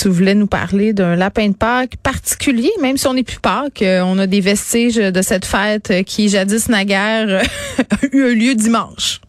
Tu voulais nous parler d'un lapin de Pâques particulier, même si on n'est plus Pâques, euh, on a des vestiges de cette fête qui jadis naguère a eu lieu dimanche.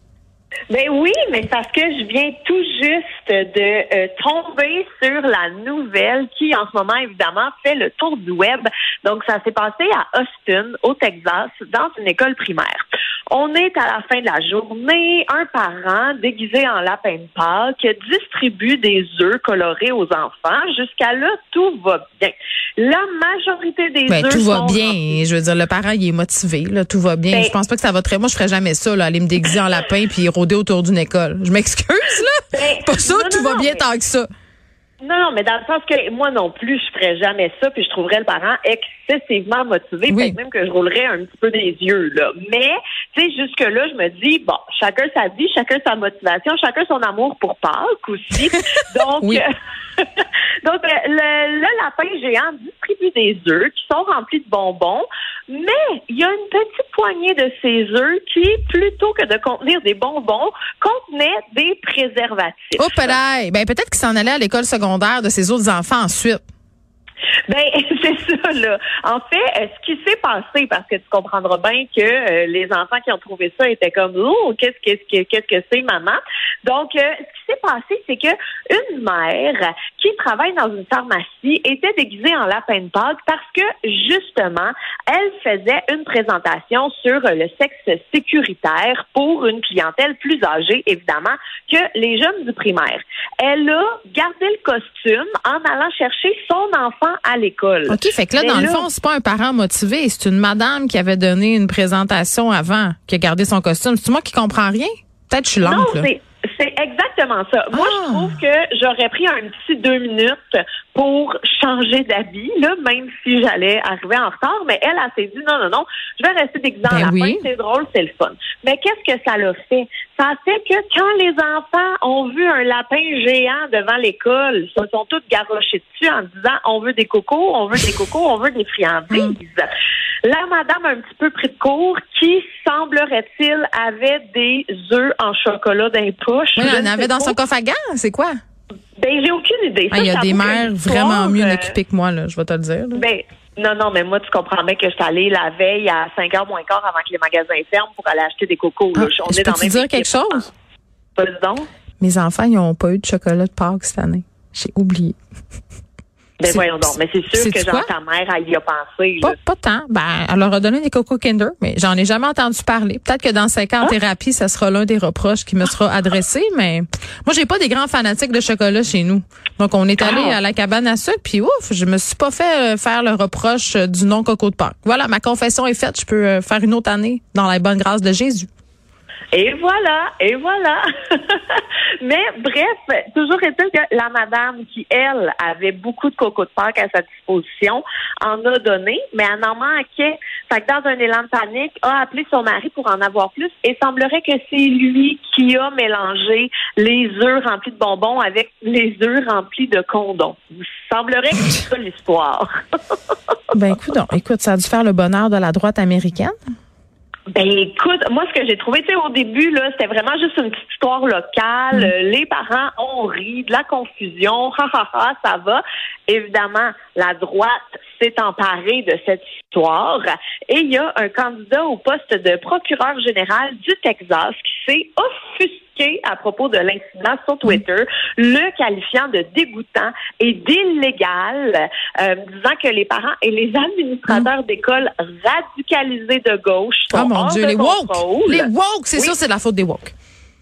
Ben oui, mais parce que je viens tout juste de euh, tomber sur la nouvelle qui, en ce moment, évidemment, fait le tour du web. Donc, ça s'est passé à Austin, au Texas, dans une école primaire. On est à la fin de la journée. Un parent déguisé en lapin de Pâques distribue des œufs colorés aux enfants. Jusqu'à là, tout va bien. La majorité des ben, œufs tout va sont bien. remplis. Je veux dire, le parent, il est motivé. Là, tout va bien. Ben- je pense pas que ça va très. Moi, je ferais jamais ça, là, aller me déguiser en lapin puis rôder autour d'une école. Je m'excuse, là. Ben, pas ça, non, tout non, va bien tant que ça. Non, mais dans le sens que moi non plus, je ferais jamais ça, puis je trouverais le parent excessivement motivé, Oui. même que je roulerais un petit peu des yeux, là. Mais, tu sais, jusque-là, je me dis, bon, chacun sa vie, chacun sa motivation, chacun son amour pour Pâques aussi. Donc, Oui. Donc le, le lapin géant distribue des œufs qui sont remplis de bonbons, mais il y a une petite poignée de ces œufs qui, plutôt que de contenir des bonbons, contenaient des préservatifs. Oh. Ben, peut-être qu'il s'en allait à l'école secondaire de ses autres enfants ensuite. Ben, c'est ça, là. En fait, euh, ce qui s'est passé, parce que tu comprendras bien que euh, les enfants qui ont trouvé ça étaient comme Oh, qu'est-ce que qu'est-ce que qu'est-ce que c'est, maman? Donc, euh, ce s'est passé, c'est que une mère qui travaille dans une pharmacie était déguisée en lapin de Pâques parce que justement, elle faisait une présentation sur le sexe sécuritaire pour une clientèle plus âgée, évidemment, que les jeunes du primaire. Elle a gardé le costume en allant chercher son enfant à l'école. OK, fait que là, Mais dans le fond, c'est pas un parent motivé, c'est une madame qui avait donné une présentation avant, qui a gardé son costume. C'est moi qui comprends rien? Peut-être que je suis Non, lente, là. C'est exactement ça. Moi, Ah. je trouve que j'aurais pris un petit deux minutes pour changer d'habit, là, même si j'allais arriver en retard. Mais elle, elle s'est dit non, non, non, je vais rester en Ben oui. C'est drôle, c'est le fun. Mais qu'est-ce que ça l'a fait? Ça fait que quand les enfants ont vu un lapin géant devant l'école, ils se sont tous garochés dessus en disant on veut des cocos, on veut des cocos, on veut des friandises. La madame a un petit peu pris de court qui, semblerait-il, avait des œufs en chocolat dans les poches? Oui, elle en avait dans son coffre à gants, c'est quoi? Ben, j'ai aucune idée. Ah, Il y a des mères vraiment mieux euh, occupées que moi, là, je vais te le dire. là. Ben, non, non, mais moi, tu comprends bien que je suis allée la veille à 5 h moins quart avant que les magasins ferment pour aller acheter des cocos. Là. Ah, On je est dans le même dire quelque chose? Donc. Mes enfants, ils n'ont pas eu de chocolat de Pâques cette année. J'ai oublié. Ben, voyons donc. Mais c'est sûr que genre, ta mère, elle y a pensé. Pas, pas tant. Ben, elle leur a donné des Coco Kinder, mais j'en ai jamais entendu parler. Peut-être que dans cinq ans en Ah. thérapie, ça sera l'un des reproches qui me sera adressé, mais moi, j'ai pas des grands fanatiques de chocolat chez nous. Donc, on est allé Ah. à la cabane à sucre, puis ouf, je me suis pas fait euh, faire le reproche euh, du non coco de Pâques. Voilà, ma confession est faite. Je peux euh, faire une autre année dans la bonne grâce de Jésus. Et voilà, et voilà. Mais bref, toujours est-il que la madame qui, elle, avait beaucoup de coco de Pâques à sa disposition, en a donné, mais elle en manquait. Fait que dans un élan de panique, a appelé son mari pour en avoir plus et semblerait que c'est lui qui a mélangé les œufs remplis de bonbons avec les œufs remplis de condons. Il semblerait que c'est ça l'histoire. Ben, écoute, donc, écoute, ça a dû faire le bonheur de la droite américaine. Ben écoute, moi ce que j'ai trouvé, tu sais, au début là, c'était vraiment juste une petite histoire locale. Euh, Les parents ont ri, de la confusion, ha ha ha, ça va. Évidemment, la droite s'est emparée de cette histoire et il y a un candidat au poste de procureur général du Texas qui s'est offusqué à propos de l'incident sur Twitter, le qualifiant de dégoûtant et d'illégal, euh, disant que les parents et les administrateurs d'écoles radicalisés de gauche sont Oh mon hors Dieu, de les woke! contrôle. Les woke, c'est Oui. ça, c'est la faute des woke.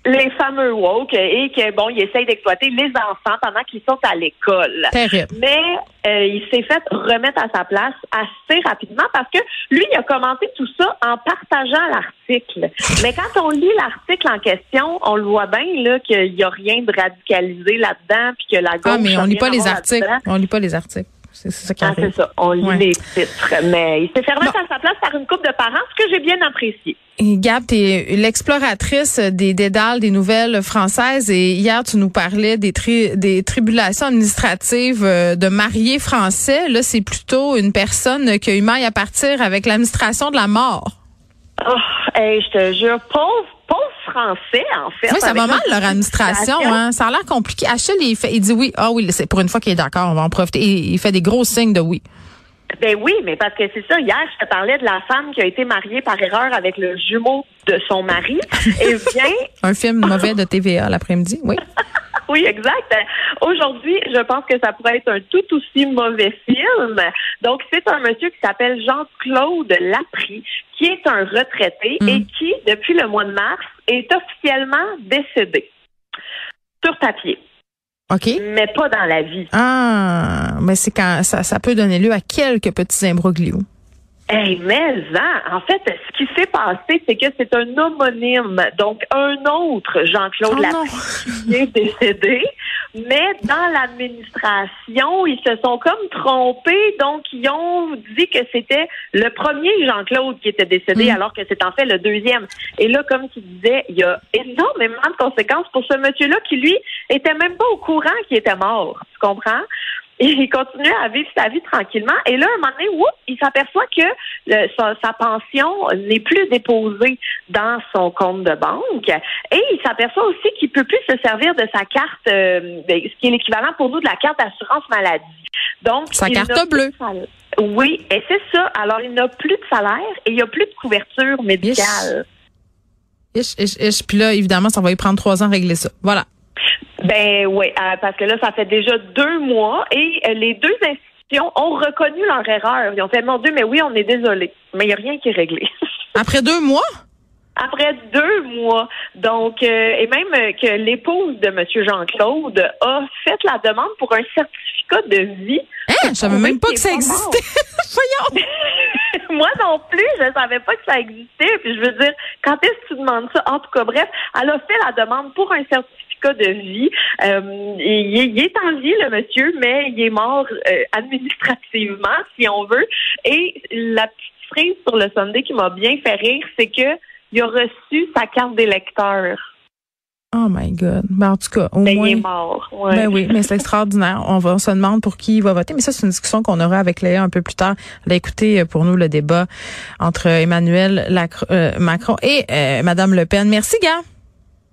Les fameux woke et que bon, ils essayent d'exploiter les enfants pendant qu'ils sont à l'école. Terrible. Mais euh, il s'est fait remettre à sa place assez rapidement parce que lui, il a commenté tout ça en partageant l'article. Mais quand on lit l'article en question, on le voit bien là qu'il n'y a rien de radicalisé là-dedans puis que la gauche. Ah, mais on lit pas les articles. On lit pas les articles. C'est ça qui Ah, arrive. c'est ça. On lit Ouais. les titres. Mais il s'est remettre à sa place par une couple de parents, ce que j'ai bien apprécié. Et Gab, tu es l'exploratrice des dédales des nouvelles françaises et hier tu nous parlais des, tri- des tribulations administratives euh, de mariés français. Là, c'est plutôt une personne qui a eu maille à partir avec l'administration de la mort. Oh, hey, je te jure, pauvre, pauvre français, en fait. Oui, ça va mal leur administration. Hein. Ça a l'air compliqué. Achille, il, fait, il dit oui. Ah oui, c'est pour une fois qu'il est d'accord, on va en profiter. Il, il fait des gros signes de oui. Ben oui, mais parce que c'est ça. Hier, je te parlais de la femme qui a été mariée par erreur avec le jumeau de son mari. Et vient, Un film mauvais de TVA l'après-midi. Oui. oui, exact. Aujourd'hui, je pense que ça pourrait être un tout aussi mauvais film. Donc, c'est un monsieur qui s'appelle Jean-Claude Lapry, qui est un retraité et qui, depuis le mois de mars, est officiellement décédé. Sur papier, OK. mais pas dans la vie. Ah, mais c'est quand ça, ça peut donner lieu à quelques petits imbroglios. Hey, mais hein, en fait, ce qui s'est passé, c'est que c'est un homonyme, donc un autre Jean-Claude Oh qui est décédé, mais dans l'administration, ils se sont comme trompés, donc ils ont dit que c'était le premier Jean-Claude qui était décédé, alors que c'est en fait le deuxième. Et là, comme tu disais, il y a énormément de conséquences pour ce monsieur-là qui, lui, était même pas au courant qu'il était mort. Tu comprends? Il continue à vivre sa vie tranquillement. Et là, un moment donné, whoop, il s'aperçoit que le- sa, sa pension n'est plus déposée dans son compte de banque. Et il s'aperçoit aussi qu'il peut plus se servir de sa carte, euh, ben, ce qui est l'équivalent pour nous de la carte d'assurance maladie. Donc, Sa il carte n'a bleue. Oui, et c'est ça. Alors, il n'a plus de salaire et il n'y a plus de couverture médicale. Ish, ish, ish. Puis là, évidemment, ça va y prendre trois ans à régler ça. Voilà. Ben oui, euh, parce que là, ça fait déjà deux mois et euh, les deux institutions ont reconnu leur erreur. Ils ont fait, mon Dieu, mais oui, on est désolé. Mais il n'y a rien qui est réglé. Après deux mois? Après deux mois, donc, euh, et même euh, que l'épouse de M. Jean-Claude a fait la demande pour un certificat de vie. Hein, je savais Oui, même pas que ça existait. Voyons. Moi non plus, je savais pas que ça existait. Puis je veux dire, quand est-ce que tu demandes ça? En tout cas, bref, elle a fait la demande pour un certificat de vie. Euh, il, est, il est en vie, le monsieur, mais il est mort euh, administrativement, si on veut. Et la petite frise sur le Sunday qui m'a bien fait rire, c'est que il a reçu sa carte d'électeur. Oh my God. Ben, en tout cas, au Mais moins. il est mort. Ouais. Ben oui, mais c'est extraordinaire. On va, on se demande pour qui il va voter. Mais ça, c'est une discussion qu'on aura avec Léa un peu plus tard. Elle a écouté euh, pour nous le débat entre Emmanuel Lacro- euh, Macron et euh, Madame Le Pen. Merci, gars.